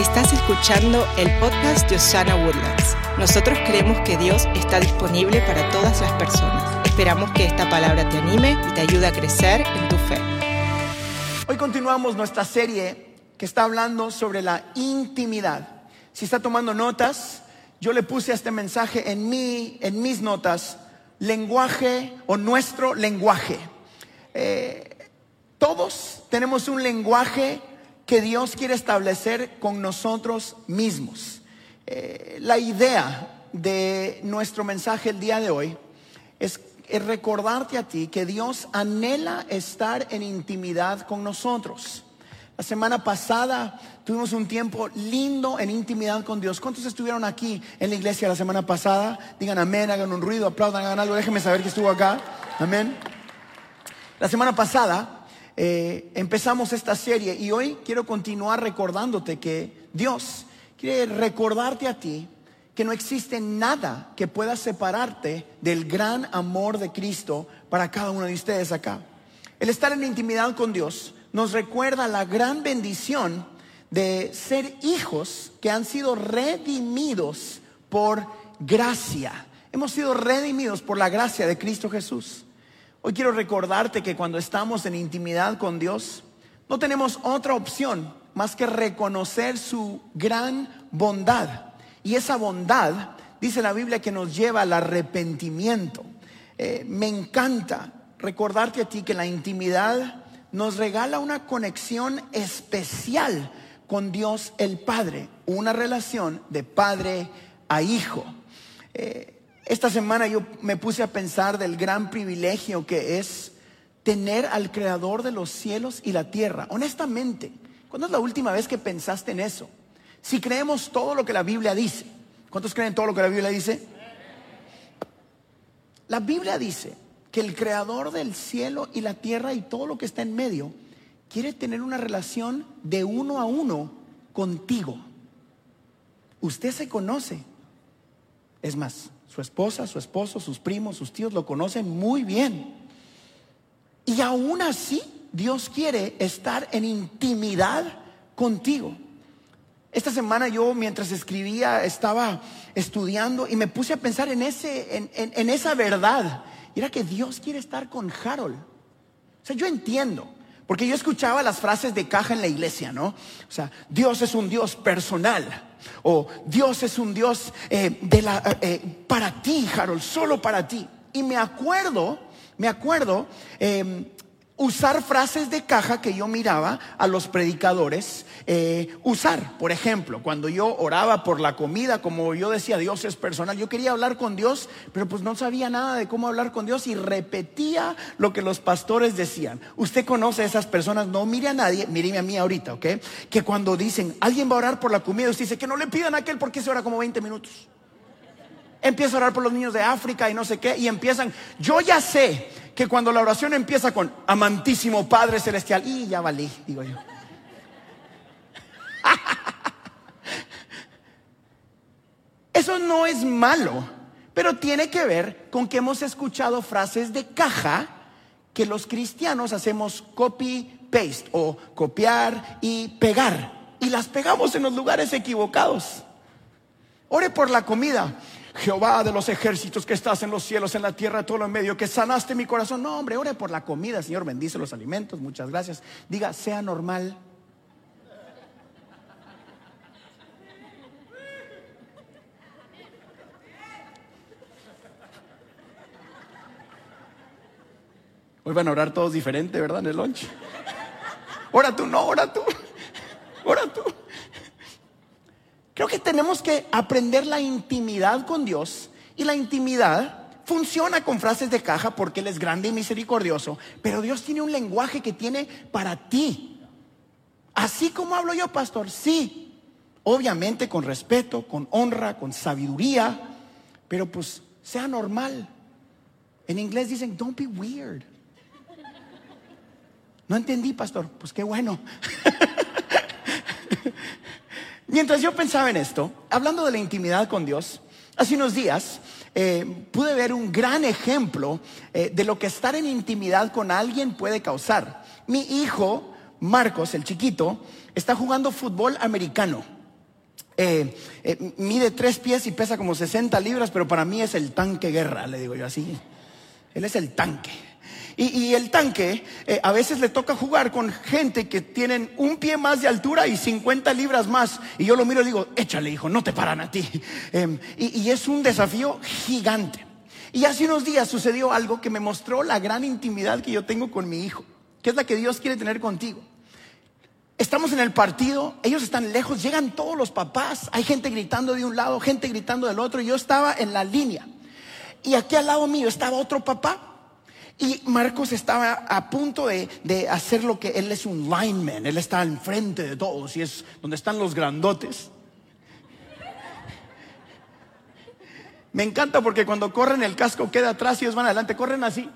Estás escuchando el podcast de Osana Woodlands. Nosotros creemos que Dios está disponible para todas las personas. Esperamos que esta palabra te anime y te ayude a crecer en tu fe. Hoy continuamos nuestra serie que está hablando sobre la intimidad. Si está tomando notas, yo le puse este mensaje en, mi, en mis notas, lenguaje o nuestro lenguaje. Eh, todos tenemos un lenguaje que Dios quiere establecer con nosotros mismos. Eh, la idea de nuestro mensaje el día de hoy es, recordarte a ti que Dios anhela estar en intimidad con nosotros. La semana pasada tuvimos un tiempo lindo en intimidad con Dios. ¿Cuántos estuvieron aquí en la iglesia la semana pasada? Digan amén, hagan un ruido, aplaudan, hagan algo, déjenme saber que estuvo acá. Amén. La semana pasada eh, empezamos esta serie y hoy quiero continuar recordándote que Dios quiere recordarte a ti que no existe nada que pueda separarte del gran amor de Cristo para cada uno de ustedes acá. El estar en intimidad con Dios nos recuerda la gran bendición de ser hijos que han sido redimidos por gracia. Hemos sido redimidos por la gracia de Cristo Jesús. Hoy quiero recordarte que cuando estamos en intimidad con Dios, no tenemos otra opción más que reconocer su gran bondad. Y esa bondad, dice la Biblia, que nos lleva al arrepentimiento. Eh, me encanta recordarte a ti que la intimidad nos regala una conexión especial con Dios el Padre, una relación de padre a hijo. Eh, esta semana yo me puse a pensar del gran privilegio que es tener al creador de los cielos y la tierra. Honestamente, ¿cuándo es la última vez que pensaste en eso? Si creemos todo lo que la Biblia dice, ¿cuántos creen todo lo que la Biblia dice? La Biblia dice que el creador del cielo y la tierra y todo lo que está en medio quiere tener una relación de uno a uno contigo. Usted se conoce. Es más, su esposa, su esposo, sus primos, sus tíos lo conocen muy bien. Y aún así, Dios quiere estar en intimidad contigo. Esta semana yo mientras escribía estaba estudiando y me puse a pensar en, ese, en, en esa verdad. Y era que Dios quiere estar con Harold. O sea, yo entiendo. Porque yo escuchaba las frases de caja en la iglesia, ¿no? O sea, Dios es un Dios personal. O Dios es un Dios eh, de la, eh, eh, para ti, Harold, solo para ti. Y me acuerdo, me acuerdo em, usar frases de caja que yo miraba a los predicadores eh, usar. Por ejemplo, cuando yo oraba por la comida, como yo decía, Dios es personal, yo quería hablar con Dios, pero pues no sabía nada de cómo hablar con Dios y repetía lo que los pastores decían. Usted conoce a esas personas, no mire a nadie, míreme a mí ahorita, ¿ok? Que cuando dicen, alguien va a orar por la comida, usted dice que no le pidan a aquel porque se ora como 20 minutos. Empieza a orar por los niños de África y no sé qué, y empiezan, yo ya sé que cuando la oración empieza con amantísimo Padre Celestial, y ya valí, digo yo. Eso no es malo, pero tiene que ver con que hemos escuchado frases de caja que los cristianos hacemos copy-paste o copiar y pegar. Y las pegamos en los lugares equivocados. Ore por la comida. Jehová de los ejércitos que estás en los cielos, en la tierra, todo lo en medio, que sanaste mi corazón. No, hombre, ore por la comida, Señor, bendice los alimentos, muchas gracias. Diga, sea normal. Hoy van a orar todos diferente, ¿verdad? En el lunch. Ora tú, no, ora tú. Ora tú. Creo que tenemos que aprender la intimidad con Dios y la intimidad funciona con frases de caja porque Él es grande y misericordioso, pero Dios tiene un lenguaje que tiene para ti. Así como hablo yo, pastor, sí, obviamente con respeto, con honra, con sabiduría, pero pues sea normal. En inglés dicen, don't be weird. No entendí, pastor, pues qué bueno. Mientras yo pensaba en esto, hablando de la intimidad con Dios, hace unos días eh, pude ver un gran ejemplo eh, de lo que estar en intimidad con alguien puede causar. Mi hijo, Marcos, el chiquito, está jugando fútbol americano. eh, mide tres pies y pesa como 60 libras, pero para mí es el tanque guerra, le digo yo así. Él es el tanque. Y, el tanque eh, a veces le toca jugar con gente que tienen un pie más de altura y 50 libras más. Y yo lo miro y digo, échale hijo, no te paran a ti. Em, y es un desafío gigante. Y hace unos días sucedió algo que me mostró la gran intimidad que yo tengo con mi hijo, que es la que Dios quiere tener contigo. Estamos en el partido, ellos están lejos, llegan todos los papás, hay gente gritando de un lado, gente gritando del otro, y yo estaba en la línea. Y aquí al lado mío estaba otro papá. Y Marcos estaba a punto de, hacer lo que él es un lineman, él está enfrente de todos y es donde están los grandotes. Me encanta porque cuando corren el casco queda atrás y ellos van adelante, corren así.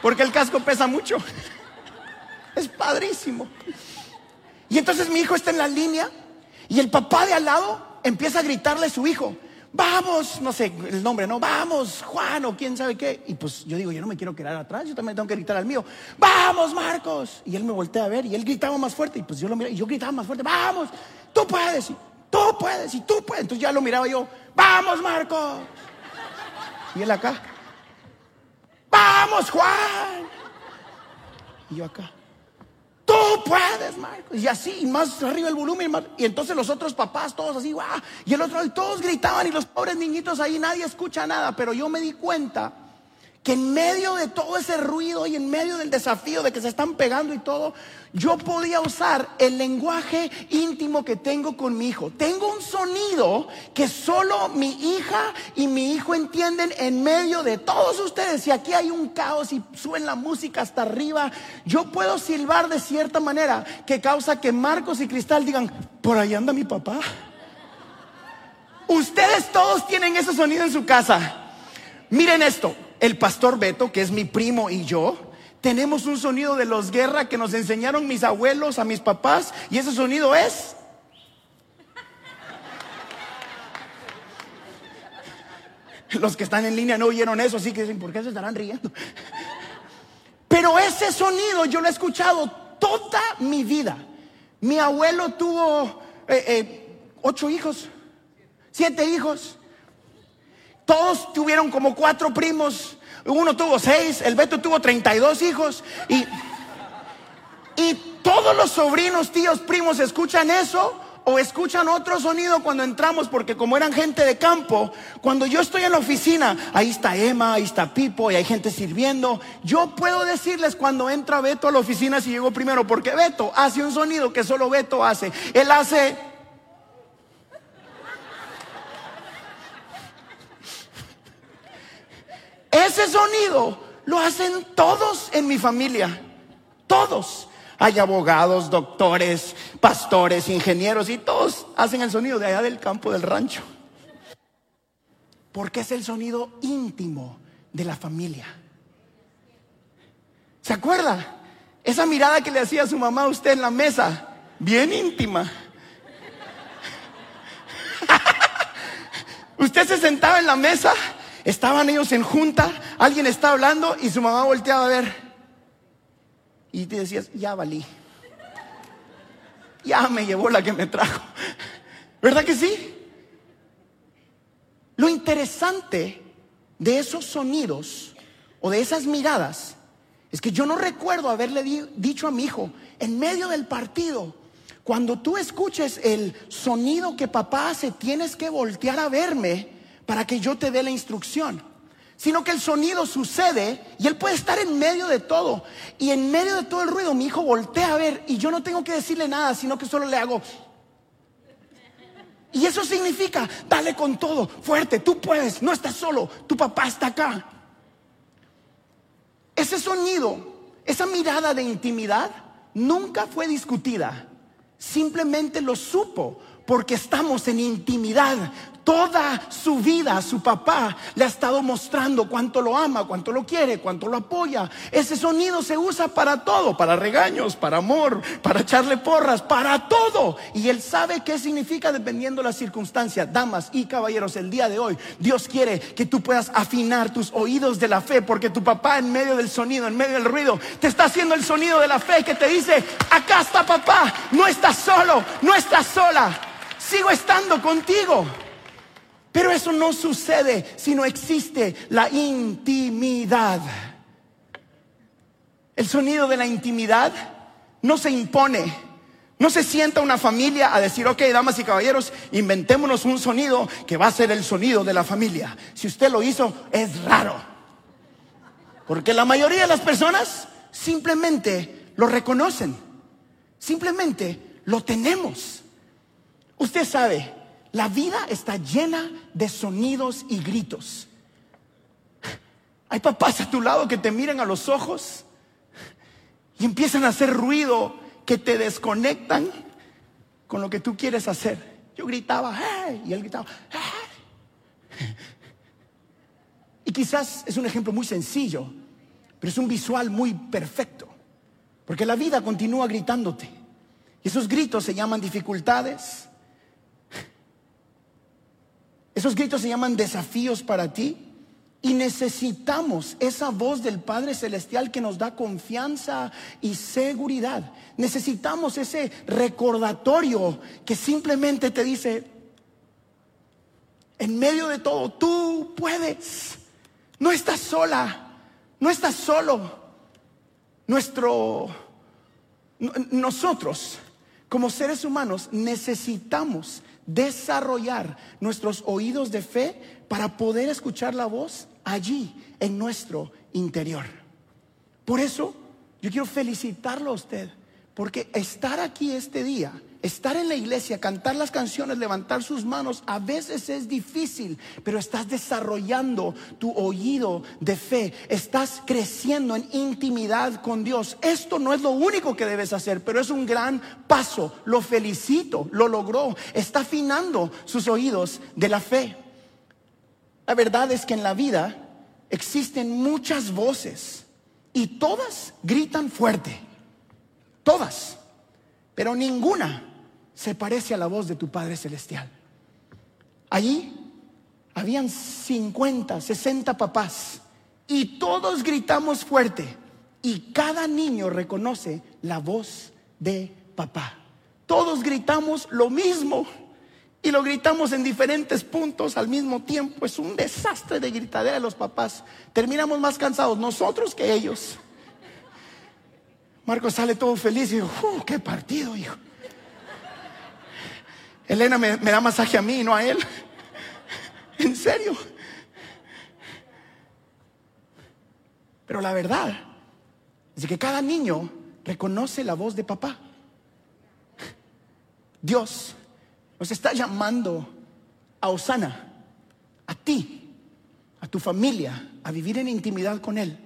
Porque el casco pesa mucho. Es padrísimo. Y entonces mi hijo está en la línea y el papá de al lado empieza a gritarle a su hijo, vamos, no sé el nombre, no, vamos, Juan o quién sabe qué. Y pues yo digo, yo no me quiero quedar atrás, yo también tengo que gritar al mío, vamos, Marcos. Y él me voltea a ver y él gritaba más fuerte y pues yo lo miraba y yo gritaba más fuerte, vamos, tú puedes, y tú puedes y tú puedes. Entonces ya lo miraba yo, vamos, Marcos. Y él acá, vamos, Juan. Y yo acá. Tú puedes, Marcos. Y así, y más arriba el volumen. Y, entonces los otros papás, todos así, ¡guau! Y el otro, y todos gritaban. Y los pobres niñitos ahí, nadie escucha nada. Pero yo me di cuenta que en medio de todo ese ruido y en medio del desafío de que se están pegando y todo, yo podía usar el lenguaje íntimo que tengo con mi hijo. Tengo un sonido que solo mi hija y mi hijo entienden en medio de todos ustedes. Si aquí hay un caos y suena la música hasta arriba, yo puedo silbar de cierta manera que causa que Marcos y Cristal digan, por ahí anda mi papá. Ustedes todos tienen ese sonido en su casa. Miren esto el pastor Beto, que es mi primo, y yo, tenemos un sonido de los guerra que nos enseñaron mis abuelos, a mis papás, y ese sonido es... Los que están en línea no oyeron eso, así que dicen, ¿por qué se estarán riendo? Pero ese sonido yo lo he escuchado toda mi vida. Mi abuelo tuvo eh, eh, ocho hijos, siete hijos. Todos tuvieron como cuatro primos. Uno tuvo seis, el Beto tuvo 32 hijos. Y, y todos los sobrinos, tíos, primos escuchan eso o escuchan otro sonido cuando entramos, porque como eran gente de campo, cuando yo estoy en la oficina, ahí está Emma, ahí está Pipo y hay gente sirviendo, yo puedo decirles cuando entra Beto a la oficina si llegó primero, porque Beto hace un sonido que solo Beto hace. Él hace... Ese sonido lo hacen todos en mi familia. Todos. Hay abogados, doctores, pastores, ingenieros y todos hacen el sonido de allá del campo del rancho. Porque es el sonido íntimo de la familia. ¿Se acuerda? Esa mirada que le hacía su mamá a usted en la mesa, bien íntima. usted se sentaba en la mesa Estaban ellos en junta, alguien está hablando y su mamá volteaba a ver. Y te decías, ya valí. Ya me llevó la que me trajo. ¿Verdad que sí? Lo interesante de esos sonidos o de esas miradas es que yo no recuerdo haberle dicho a mi hijo, en medio del partido, cuando tú escuches el sonido que papá hace, tienes que voltear a verme para que yo te dé la instrucción, sino que el sonido sucede y él puede estar en medio de todo. Y en medio de todo el ruido mi hijo voltea a ver y yo no tengo que decirle nada, sino que solo le hago... Y eso significa, dale con todo, fuerte, tú puedes, no estás solo, tu papá está acá. Ese sonido, esa mirada de intimidad, nunca fue discutida, simplemente lo supo porque estamos en intimidad. Toda su vida su papá le ha estado mostrando cuánto lo ama, cuánto lo quiere, cuánto lo apoya. Ese sonido se usa para todo, para regaños, para amor, para echarle porras, para todo. Y él sabe qué significa dependiendo la circunstancia. Damas y caballeros, el día de hoy Dios quiere que tú puedas afinar tus oídos de la fe, porque tu papá en medio del sonido, en medio del ruido, te está haciendo el sonido de la fe que te dice, acá está papá, no estás solo, no estás sola sigo estando contigo. Pero eso no sucede si no existe la intimidad. El sonido de la intimidad no se impone. No se sienta una familia a decir, ok, damas y caballeros, inventémonos un sonido que va a ser el sonido de la familia. Si usted lo hizo, es raro. Porque la mayoría de las personas simplemente lo reconocen. Simplemente lo tenemos. Usted sabe, la vida está llena de sonidos y gritos. Hay papás a tu lado que te miran a los ojos y empiezan a hacer ruido que te desconectan con lo que tú quieres hacer. Yo gritaba, ¡Hey! y él gritaba, ¡Hey! Y quizás es un ejemplo muy sencillo, pero es un visual muy perfecto, porque la vida continúa gritándote. Y esos gritos se llaman dificultades, esos gritos se llaman desafíos para ti. Y necesitamos esa voz del Padre Celestial que nos da confianza y seguridad. Necesitamos ese recordatorio que simplemente te dice, en medio de todo, tú puedes. No estás sola, no estás solo. Nuestro, nosotros, como seres humanos, necesitamos desarrollar nuestros oídos de fe para poder escuchar la voz allí en nuestro interior. Por eso yo quiero felicitarlo a usted, porque estar aquí este día, estar en la iglesia, cantar las canciones, levantar sus manos, a veces es difícil, pero estás desarrollando tu oído de fe, estás creciendo en intimidad con Dios. Esto no es lo único que debes hacer, pero es un gran paso. Lo felicito, lo logró, está afinando sus oídos de la fe. La verdad es que en la vida existen muchas voces y todas gritan fuerte. Todas. Pero ninguna se parece a la voz de tu Padre Celestial. Allí habían 50, 60 papás y todos gritamos fuerte y cada niño reconoce la voz de papá. Todos gritamos lo mismo y lo gritamos en diferentes puntos al mismo tiempo. Es un desastre de gritadera de los papás. Terminamos más cansados nosotros que ellos. Marco sale todo feliz y dijo, uh, qué partido, hijo. Elena me, da masaje a mí, no a él. En serio. Pero la verdad es que cada niño reconoce la voz de papá. Dios nos está llamando a Osana, a ti, a tu familia, a vivir en intimidad con Él,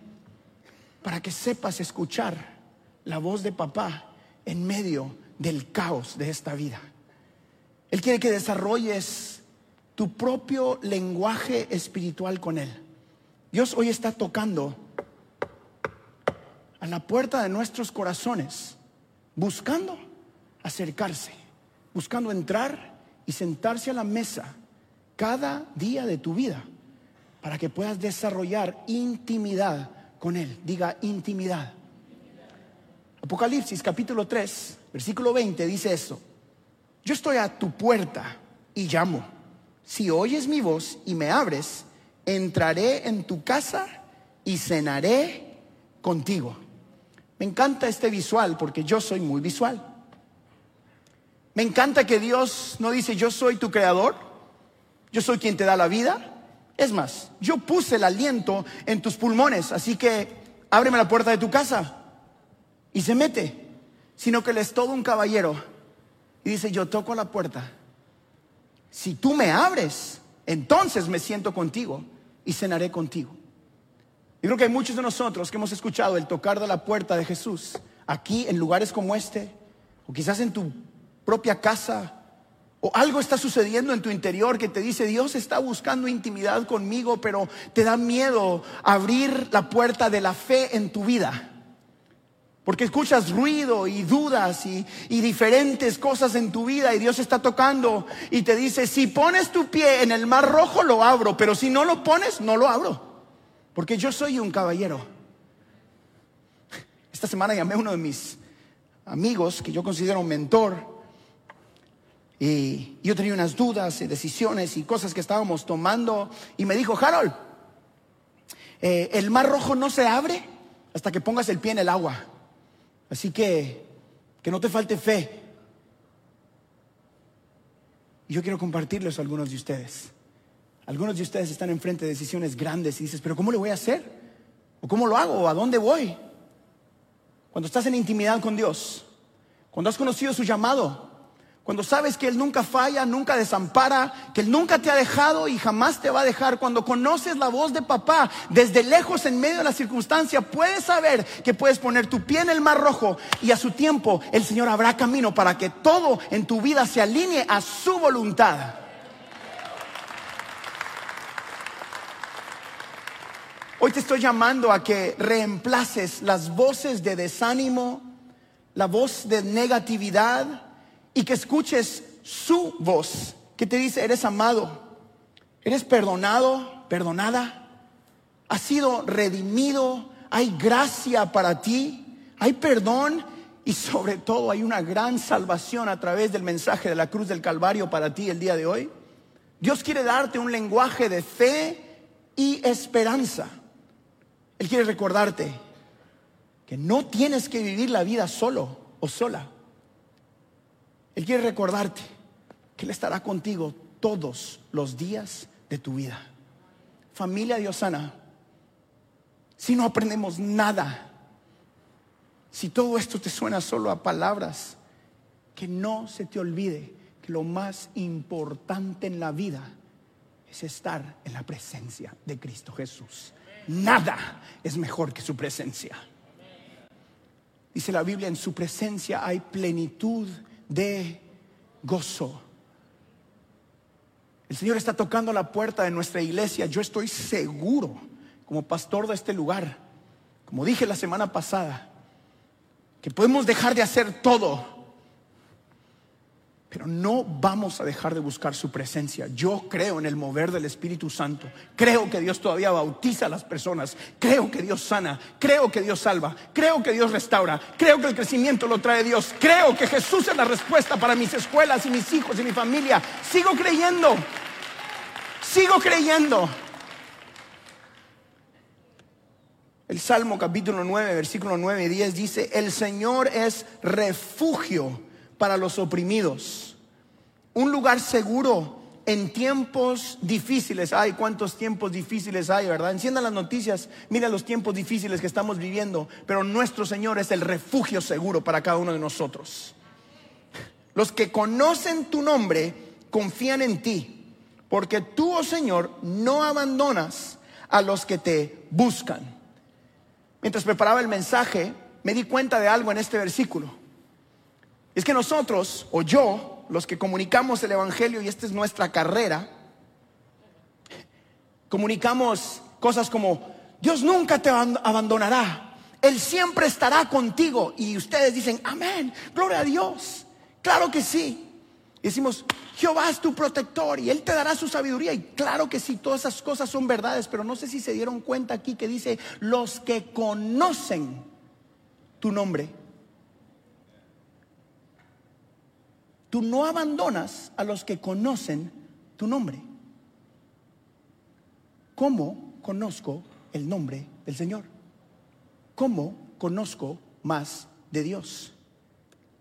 para que sepas escuchar la voz de papá en medio del caos de esta vida. Él quiere que desarrolles tu propio lenguaje espiritual con Él. Dios hoy está tocando a la puerta de nuestros corazones, buscando acercarse buscando entrar y sentarse a la mesa cada día de tu vida para que puedas desarrollar intimidad con Él. Diga intimidad. Apocalipsis capítulo 3, versículo 20 dice esto. Yo estoy a tu puerta y llamo. Si oyes mi voz y me abres, entraré en tu casa y cenaré contigo. Me encanta este visual porque yo soy muy visual. Me encanta que Dios no dice yo soy tu creador, yo soy quien te da la vida. Es más, yo puse el aliento en tus pulmones, así que ábreme la puerta de tu casa y se mete, sino que él es todo un caballero y dice yo toco la puerta. Si tú me abres, entonces me siento contigo y cenaré contigo. Yo creo que hay muchos de nosotros que hemos escuchado el tocar de la puerta de Jesús aquí en lugares como este, o quizás en tu propia casa, o algo está sucediendo en tu interior que te dice, Dios está buscando intimidad conmigo, pero te da miedo abrir la puerta de la fe en tu vida. Porque escuchas ruido y dudas y, diferentes cosas en tu vida y Dios está tocando y te dice, si pones tu pie en el mar rojo lo abro, pero si no lo pones, no lo abro. Porque yo soy un caballero. Esta semana llamé a uno de mis amigos que yo considero un mentor Y yo tenía unas dudas y decisiones y cosas que estábamos tomando. Y me dijo, Harold, eh, el mar rojo no se abre hasta que pongas el pie en el agua. Así que que no te falte fe. Y yo quiero compartirles a algunos de ustedes. Algunos de ustedes están enfrente de decisiones grandes y dices, pero ¿cómo lo voy a hacer? ¿O cómo lo hago? ¿O a dónde voy? Cuando estás en intimidad con Dios, cuando has conocido su llamado, cuando sabes que Él nunca falla, nunca desampara, que Él nunca te ha dejado y jamás te va a dejar. Cuando conoces la voz de papá desde lejos en medio de la circunstancia, puedes saber que puedes poner tu pie en el mar rojo y a su tiempo el Señor habrá camino para que todo en tu vida se alinee a su voluntad. Hoy te estoy llamando a que reemplaces las voces de desánimo, la voz de negatividad y que escuches su voz que te dice, eres amado, eres perdonado, perdonada, has sido redimido, hay gracia para ti, hay perdón y sobre todo hay una gran salvación a través del mensaje de la cruz del Calvario para ti el día de hoy. Dios quiere darte un lenguaje de fe y esperanza. Él quiere recordarte que no tienes que vivir la vida solo o sola. Él quiere recordarte que Él estará contigo todos los días de tu vida. Familia Diosana, si no aprendemos nada, si todo esto te suena solo a palabras, que no se te olvide que lo más importante en la vida es estar en la presencia de Cristo Jesús. Nada es mejor que su presencia. Dice la Biblia, en su presencia hay plenitud de gozo. El Señor está tocando la puerta de nuestra iglesia. Yo estoy seguro, como pastor de este lugar, como dije la semana pasada, que podemos dejar de hacer todo pero no vamos a dejar de buscar su presencia. Yo creo en el mover del Espíritu Santo. Creo que Dios todavía bautiza a las personas. Creo que Dios sana. Creo que Dios salva. Creo que Dios restaura. Creo que el crecimiento lo trae Dios. Creo que Jesús es la respuesta para mis escuelas y mis hijos y mi familia. Sigo creyendo. Sigo creyendo. El Salmo capítulo 9, versículo 9 y 10 dice, el Señor es refugio para los oprimidos, un lugar seguro en tiempos difíciles. Ay, cuántos tiempos difíciles hay, ¿verdad? Enciendan las noticias, miren los tiempos difíciles que estamos viviendo, pero nuestro Señor es el refugio seguro para cada uno de nosotros. Los que conocen tu nombre confían en ti, porque tú, oh Señor, no abandonas a los que te buscan. Mientras preparaba el mensaje, me di cuenta de algo en este versículo. Es que nosotros, o yo, los que comunicamos el Evangelio, y esta es nuestra carrera, comunicamos cosas como, Dios nunca te abandonará, Él siempre estará contigo. Y ustedes dicen, amén, gloria a Dios. Claro que sí. Y decimos, Jehová es tu protector y Él te dará su sabiduría. Y claro que sí, todas esas cosas son verdades, pero no sé si se dieron cuenta aquí que dice, los que conocen tu nombre Tú no abandonas a los que conocen tu nombre. ¿Cómo conozco el nombre del Señor? ¿Cómo conozco más de Dios?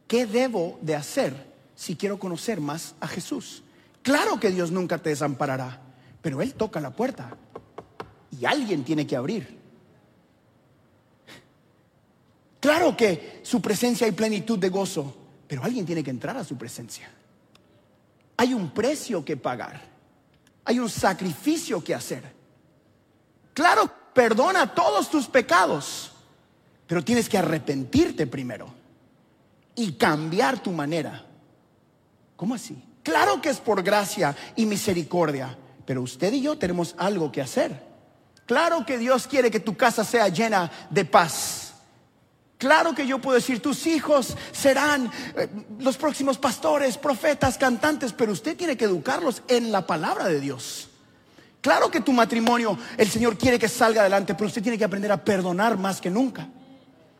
¿Qué debo de hacer si quiero conocer más a Jesús? Claro que Dios nunca te desamparará, pero Él toca la puerta y alguien tiene que abrir. Claro que su presencia hay plenitud de gozo, pero alguien tiene que entrar a su presencia. Hay un precio que pagar. Hay un sacrificio que hacer. Claro, perdona todos tus pecados, pero tienes que arrepentirte primero y cambiar tu manera. ¿Cómo así? Claro que es por gracia y misericordia, pero usted y yo tenemos algo que hacer. Claro que Dios quiere que tu casa sea llena de paz Claro que yo puedo decir, tus hijos serán eh, los próximos pastores, profetas, cantantes, pero usted tiene que educarlos en la palabra de Dios. Claro que tu matrimonio, el Señor quiere que salga adelante, pero usted tiene que aprender a perdonar más que nunca.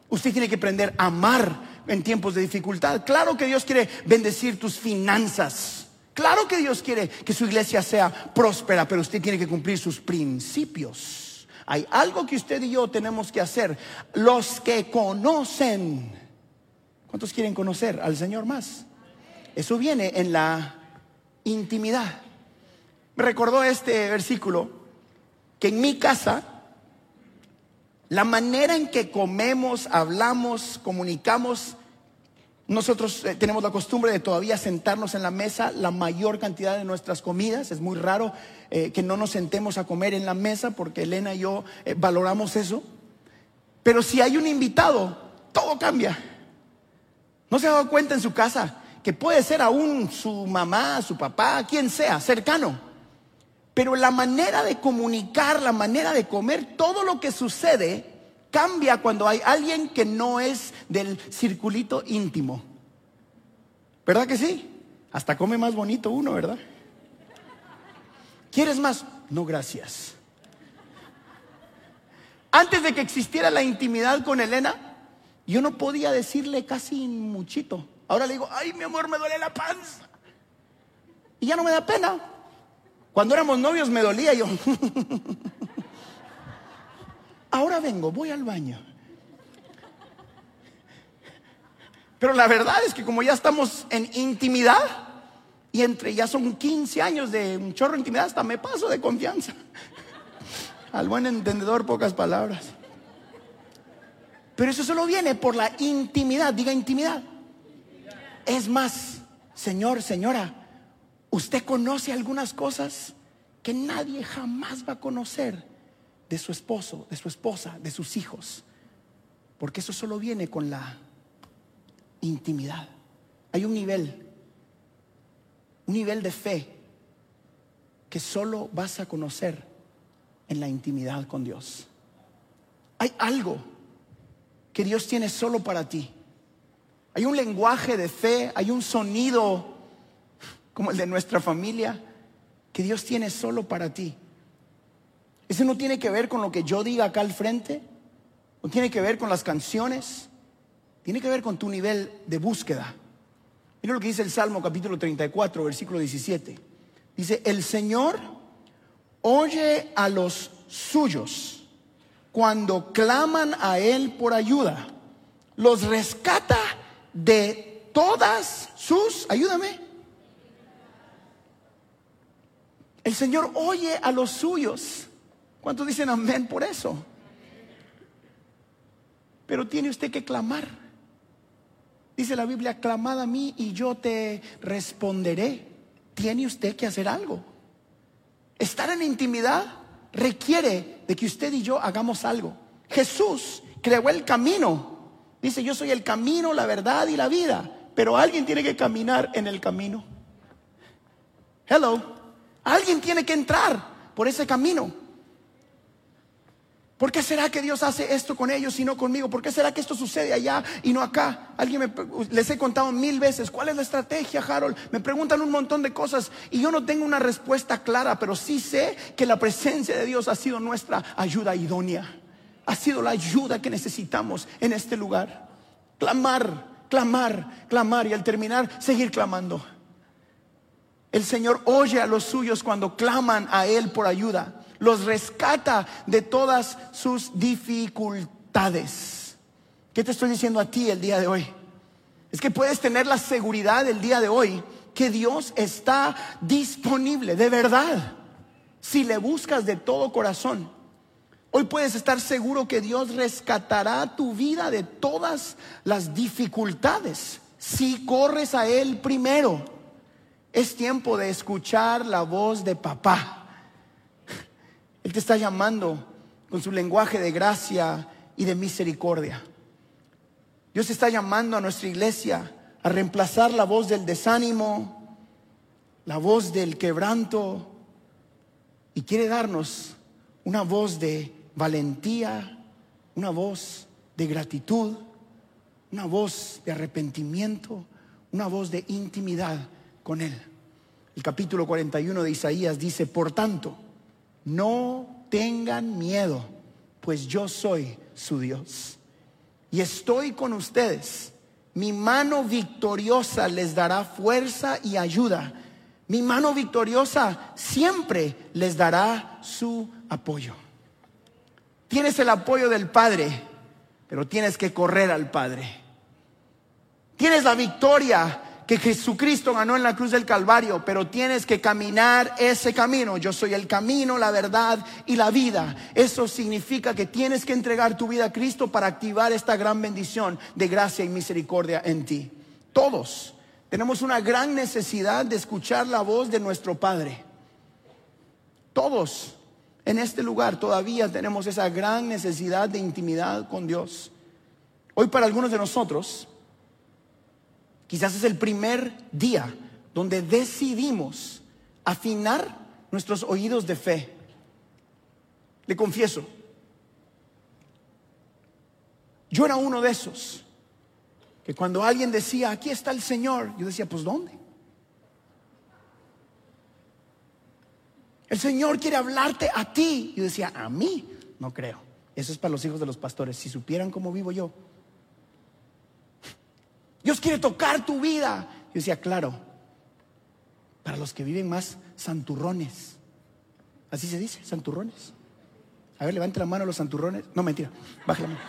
Usted tiene que aprender a amar en tiempos de dificultad. Claro que Dios quiere bendecir tus finanzas. Claro que Dios quiere que su iglesia sea próspera, pero usted tiene que cumplir sus principios. Hay algo que usted y yo tenemos que hacer. Los que conocen, ¿cuántos quieren conocer al Señor más? Eso viene en la intimidad. Me recordó este versículo que en mi casa la manera en que comemos, hablamos, comunicamos, nosotros eh, tenemos la costumbre de todavía sentarnos en la mesa la mayor cantidad de nuestras comidas. Es muy raro eh, que no nos sentemos a comer en la mesa porque Elena y yo eh, valoramos eso. Pero si hay un invitado, todo cambia. ¿No se ha dado cuenta en su casa que puede ser aún su mamá, su papá, quien sea, cercano? Pero la manera de comunicar, la manera de comer, todo lo que sucede cambia cuando hay alguien que no es del circulito íntimo. ¿Verdad que sí? Hasta come más bonito uno, ¿verdad? ¿Quieres más? No, gracias. Antes de que existiera la intimidad con Elena, yo no podía decirle casi muchito. Ahora le digo, ay, mi amor, me duele la panza. Y ya no me da pena. Cuando éramos novios me dolía yo. Ahora vengo, voy al baño. Pero la verdad es que como ya estamos en intimidad, y entre ya son 15 años de un chorro de intimidad, hasta me paso de confianza. Al buen entendedor, pocas palabras. Pero eso solo viene por la intimidad, diga intimidad. Es más, señor, señora, Usted conoce algunas cosas que nadie jamás va a conocer de su esposo, de su esposa, de sus hijos. Porque eso solo viene con la intimidad. Hay un nivel, un nivel de fe que solo vas a conocer en la intimidad con Dios. Hay algo que Dios tiene solo para ti. Hay un lenguaje de fe, hay un sonido como el de nuestra familia, que Dios tiene solo para ti. Ese no tiene que ver con lo que yo diga acá al frente, no tiene que ver con las canciones, tiene que ver con tu nivel de búsqueda. Mira lo que dice el Salmo capítulo 34, versículo 17. Dice, el Señor oye a los suyos cuando claman a Él por ayuda. Los rescata de todas sus, ayúdame, El Señor oye a los suyos. ¿Cuántos dicen amén por eso? Pero tiene usted que clamar. Dice la Biblia, clamad a mí y yo te responderé. Tiene usted que hacer algo. Estar en intimidad requiere de que usted y yo hagamos algo. Jesús creó el camino. Dice, yo soy el camino, la verdad y la vida. Pero alguien tiene que caminar en el camino. Hello. Alguien tiene que entrar por ese camino. ¿Por qué será que Dios hace esto con ellos y no conmigo? ¿Por qué será que esto sucede allá y no acá? Alguien me, les he contado mil veces, ¿cuál es la estrategia, Harold? Me preguntan un montón de cosas y yo no tengo una respuesta clara, pero sí sé que la presencia de Dios ha sido nuestra ayuda idónea. Ha sido la ayuda que necesitamos en este lugar. Clamar, clamar, clamar y al terminar seguir clamando. El Señor oye a los suyos cuando claman a Él por ayuda. Los rescata de todas sus dificultades. ¿Qué te estoy diciendo a ti el día de hoy? Es que puedes tener la seguridad el día de hoy que Dios está disponible, de verdad. Si le buscas de todo corazón. Hoy puedes estar seguro que Dios rescatará tu vida de todas las dificultades si corres a Él primero. Es tiempo de escuchar la voz de papá. Él te está llamando con su lenguaje de gracia y de misericordia. Dios está llamando a nuestra iglesia a reemplazar la voz del desánimo, la voz del quebranto, y quiere darnos una voz de valentía, una voz de gratitud, una voz de arrepentimiento, una voz de intimidad con Él. El capítulo 41 de Isaías dice, por tanto, no tengan miedo, pues yo soy su Dios. Y estoy con ustedes Mi mano victoriosa les dará fuerza y ayuda. Mi mano victoriosa siempre les dará su apoyo. Tienes el apoyo del Padre, pero tienes que correr al Padre. Tienes la victoria que Jesucristo ganó en la cruz del Calvario, pero tienes que caminar ese camino. Yo soy el camino, la verdad y la vida. Eso significa que tienes que entregar tu vida a Cristo para activar esta gran bendición de gracia y misericordia en ti. Todos tenemos una gran necesidad de escuchar la voz de nuestro Padre. Todos en este lugar todavía tenemos esa gran necesidad de intimidad con Dios. Hoy para algunos de nosotros, Quizás es el primer día donde decidimos afinar nuestros oídos de fe. Le confieso, yo era uno de esos que cuando alguien decía, aquí está el Señor, yo decía, pues ¿dónde? El Señor quiere hablarte a ti. Yo decía, a mí, no creo. Eso es para los hijos de los pastores. Si supieran cómo vivo yo, Dios quiere tocar tu vida. Yo decía, claro, para los que viven más santurrones. Así se dice, santurrones. A ver, levante la mano los santurrones. No, mentira, baje la mano.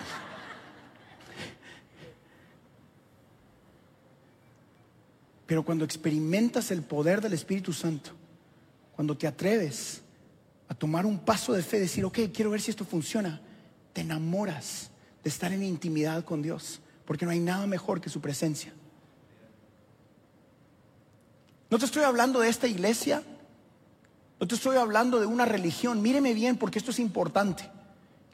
Pero cuando experimentas el poder del Espíritu Santo, cuando te atreves a tomar un paso de fe, decir, ok, quiero ver si esto funciona, te enamoras de estar en intimidad con Dios porque no hay nada mejor que su presencia. No te estoy hablando de esta iglesia, no te estoy hablando de una religión, míreme bien porque esto es importante.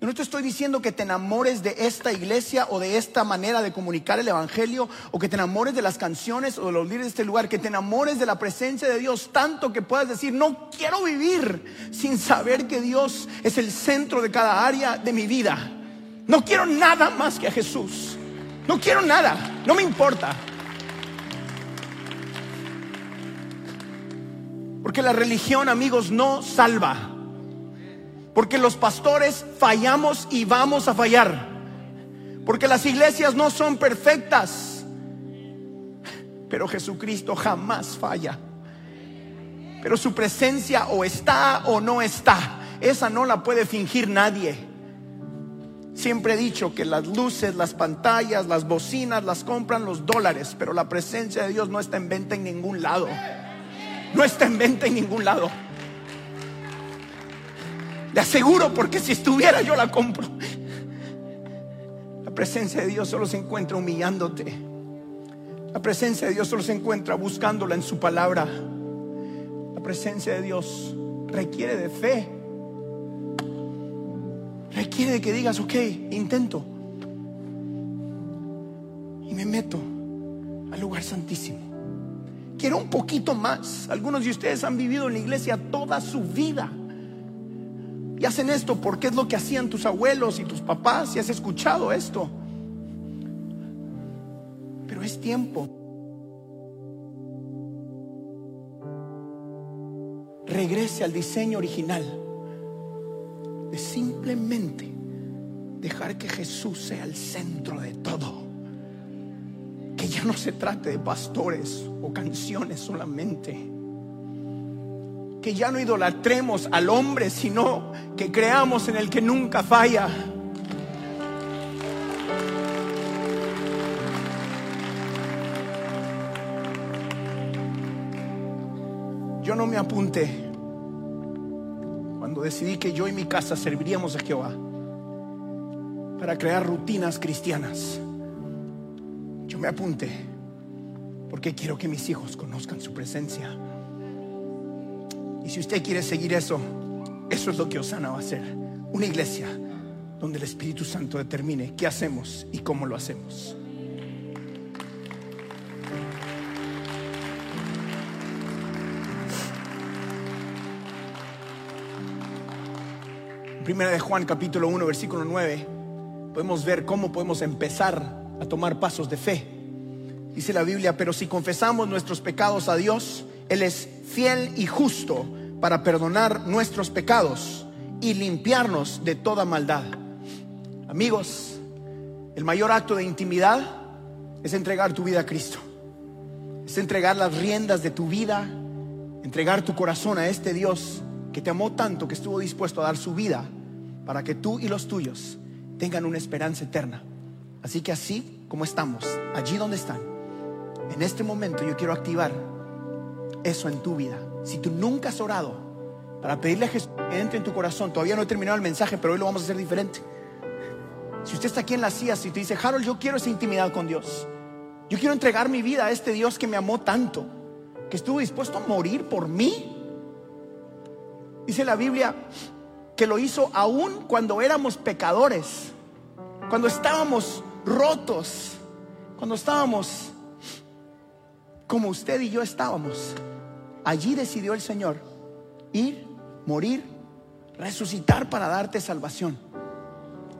Yo no te estoy diciendo que te enamores de esta iglesia o de esta manera de comunicar el Evangelio o que te enamores de las canciones o de los líderes de este lugar, que te enamores de la presencia de Dios tanto que puedas decir, no quiero vivir sin saber que Dios es el centro de cada área de mi vida. No quiero nada más que a Jesús. No quiero nada, no me importa. Porque la religión, amigos, no salva. Porque los pastores fallamos y vamos a fallar. Porque las iglesias no son perfectas. Pero Jesucristo jamás falla. Pero su presencia o está o no está. Esa no la puede fingir nadie. Siempre he dicho que las luces, las pantallas, las bocinas las compran los dólares, pero la presencia de Dios no está en venta en ningún lado. No está en venta en ningún lado. Le aseguro porque si estuviera yo la compro. La presencia de Dios solo se encuentra humillándote. La presencia de Dios solo se encuentra buscándola en su palabra. La presencia de Dios requiere de fe requiere que digas, ok, intento. Y me meto al lugar santísimo. Quiero un poquito más. Algunos de ustedes han vivido en la iglesia toda su vida. Y hacen esto porque es lo que hacían tus abuelos y tus papás y has escuchado esto. Pero es tiempo. Regrese al diseño original de simplemente dejar que Jesús sea el centro de todo. Que ya no se trate de pastores o canciones solamente. Que ya no idolatremos al hombre, sino que creamos en el que nunca falla. Yo no me apunté decidí que yo y mi casa serviríamos a Jehová para crear rutinas cristianas, yo me apunté porque quiero que mis hijos conozcan su presencia. Y si usted quiere seguir eso, eso es lo que Osana va a hacer. Una iglesia donde el Espíritu Santo determine qué hacemos y cómo lo hacemos. Primera de Juan capítulo 1 versículo 9 podemos ver cómo podemos empezar a tomar pasos de fe. Dice la Biblia, pero si confesamos nuestros pecados a Dios, Él es fiel y justo para perdonar nuestros pecados y limpiarnos de toda maldad. Amigos, el mayor acto de intimidad es entregar tu vida a Cristo. Es entregar las riendas de tu vida, entregar tu corazón a este Dios que te amó tanto que estuvo dispuesto a dar su vida para que tú y los tuyos tengan una esperanza eterna. Así que así como estamos, allí donde están, en este momento yo quiero activar eso en tu vida. Si tú nunca has orado para pedirle a Jesús que entre en tu corazón, todavía no he terminado el mensaje, pero hoy lo vamos a hacer diferente. Si usted está aquí en la silla y te dice, Harold, yo quiero esa intimidad con Dios. Yo quiero entregar mi vida a este Dios que me amó tanto, que estuvo dispuesto a morir por mí. Dice la Biblia que lo hizo aún cuando éramos pecadores, cuando estábamos rotos, cuando estábamos como usted y yo estábamos. Allí decidió el Señor ir, morir, resucitar para darte salvación.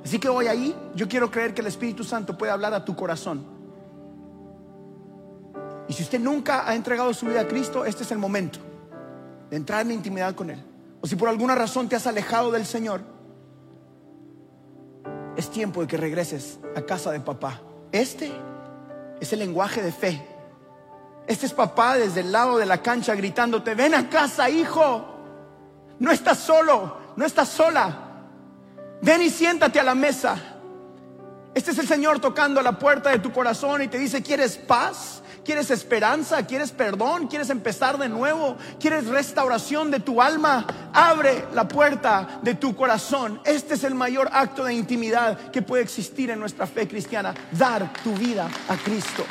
Así que hoy ahí yo quiero creer que el Espíritu Santo puede hablar a tu corazón. Y si usted nunca ha entregado su vida a Cristo, este es el momento de entrar en intimidad con Él. O si por alguna razón te has alejado del Señor, es tiempo de que regreses a casa de papá. Este es el lenguaje de fe. Este es papá desde el lado de la cancha gritándote, ven a casa, hijo. No estás solo, no estás sola. Ven y siéntate a la mesa. Este es el Señor tocando a la puerta de tu corazón y te dice, ¿quieres paz? ¿Quieres esperanza? ¿Quieres perdón? ¿Quieres empezar de nuevo? ¿Quieres restauración de tu alma? Abre la puerta de tu corazón. Este es el mayor acto de intimidad que puede existir en nuestra fe cristiana. Dar tu vida a Cristo.